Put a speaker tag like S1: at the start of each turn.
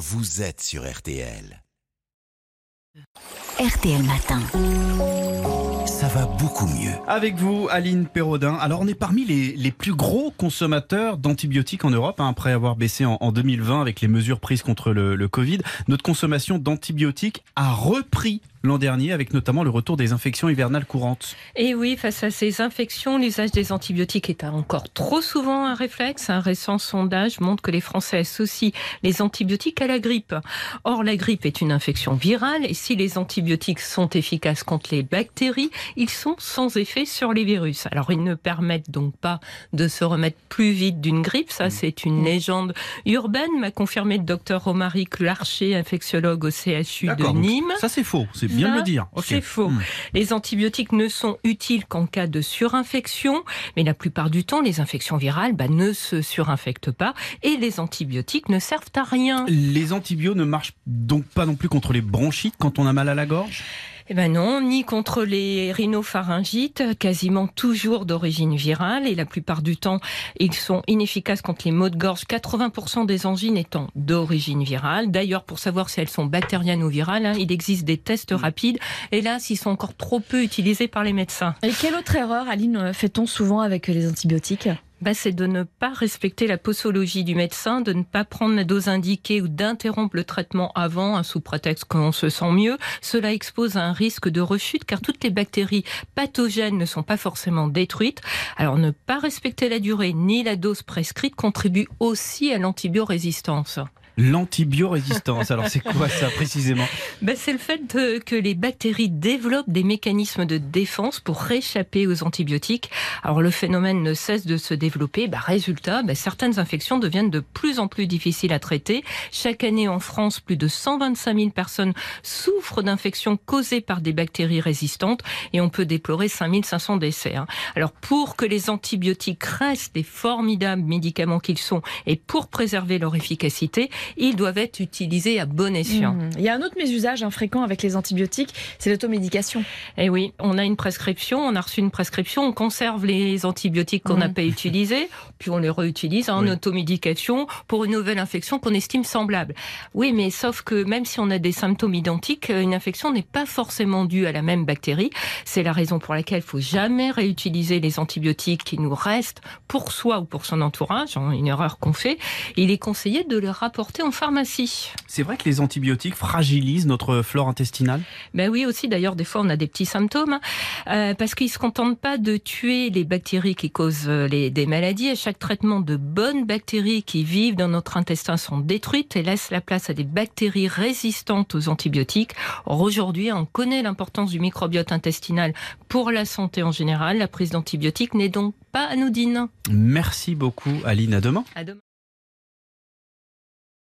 S1: vous êtes sur RTL.
S2: RTL Matin.
S1: Ça va beaucoup mieux.
S3: Avec vous, Aline Perraudin. Alors, on est parmi les, les plus gros consommateurs d'antibiotiques en Europe, hein, après avoir baissé en, en 2020 avec les mesures prises contre le, le Covid. Notre consommation d'antibiotiques a repris l'an dernier, avec notamment le retour des infections hivernales courantes.
S4: Et oui, face à ces infections, l'usage des antibiotiques est encore trop souvent un réflexe. Un récent sondage montre que les Français associent les antibiotiques à la grippe. Or, la grippe est une infection virale et si les antibiotiques sont efficaces contre les bactéries, ils sont sans effet sur les virus. Alors, ils ne permettent donc pas de se remettre plus vite d'une grippe. Ça, c'est une légende urbaine, m'a confirmé le docteur Romaric Larcher, infectiologue au CHU de Nîmes.
S3: Ça, c'est faux. C'est bien de
S4: Ça,
S3: le dire. Ok.
S4: C'est faux.
S3: Hmm.
S4: Les antibiotiques ne sont utiles qu'en cas de surinfection, mais la plupart du temps, les infections virales bah, ne se surinfectent pas et les antibiotiques ne servent à rien.
S3: Les antibiotiques ne marchent donc pas non plus contre les bronchites quand on a mal à la gorge?
S4: Eh ben non, ni contre les rhinopharyngites, quasiment toujours d'origine virale, et la plupart du temps, ils sont inefficaces contre les maux de gorge, 80% des angines étant d'origine virale. D'ailleurs, pour savoir si elles sont bactériennes ou virales, hein, il existe des tests rapides, hélas, ils sont encore trop peu utilisés par les médecins.
S2: Et quelle autre erreur, Aline, fait-on souvent avec les antibiotiques?
S4: Bah, c'est de ne pas respecter la posologie du médecin, de ne pas prendre la dose indiquée ou d'interrompre le traitement avant, hein, sous prétexte qu'on se sent mieux. Cela expose à un risque de rechute car toutes les bactéries pathogènes ne sont pas forcément détruites. Alors ne pas respecter la durée ni la dose prescrite contribue aussi à l'antibiorésistance.
S3: L'antibiorésistance, alors c'est quoi ça précisément
S4: Ben, c'est le fait de- que les bactéries développent des mécanismes de défense pour réchapper aux antibiotiques. Alors le phénomène ne cesse de se développer. Ben, résultat, ben, certaines infections deviennent de plus en plus difficiles à traiter. Chaque année en France, plus de 125 000 personnes souffrent d'infections causées par des bactéries résistantes et on peut déplorer 5 500 décès. hein. Alors pour que les antibiotiques restent les formidables médicaments qu'ils sont et pour préserver leur efficacité, ils doivent être utilisés à bon escient.
S2: Hmm. Il y a un autre mésusage hein, fréquent avec les antibiotiques, c'est l'automédication.
S4: Eh oui, on a une prescription, on a reçu une prescription, on conserve les antibiotiques qu'on n'a
S2: Mhm.
S4: pas utilisés, puis on les réutilise en
S3: Oui.
S4: automédication pour une nouvelle infection qu'on estime semblable. Oui, mais sauf que même si on a des symptômes identiques, une infection n'est pas forcément due à la même bactérie. C'est la raison pour laquelle il faut jamais réutiliser les antibiotiques qui nous restent pour soi ou pour son entourage, hein, une erreur qu'on fait. Il est conseillé de les rapporter en pharmacie.
S3: C'est vrai que les antibiotiques fragilisent notre flore intestinale?
S4: Ben oui, aussi, d'ailleurs, des fois, on a des petits symptômes, hein, euh, parce qu'ils se contentent pas de tuer les bactéries qui causent euh, les, des maladies. À chaque traitement, de bonnes bactéries qui vivent dans notre intestin sont détruites et laissent la place à des bactéries résistantes aux antibiotiques. Or, aujourd'hui, on connaît l'importance du microbiote intestinal pour la santé en général. La prise d'antibiotiques n'est donc pas anodine.
S3: Merci beaucoup Aline, à demain.
S4: À demain.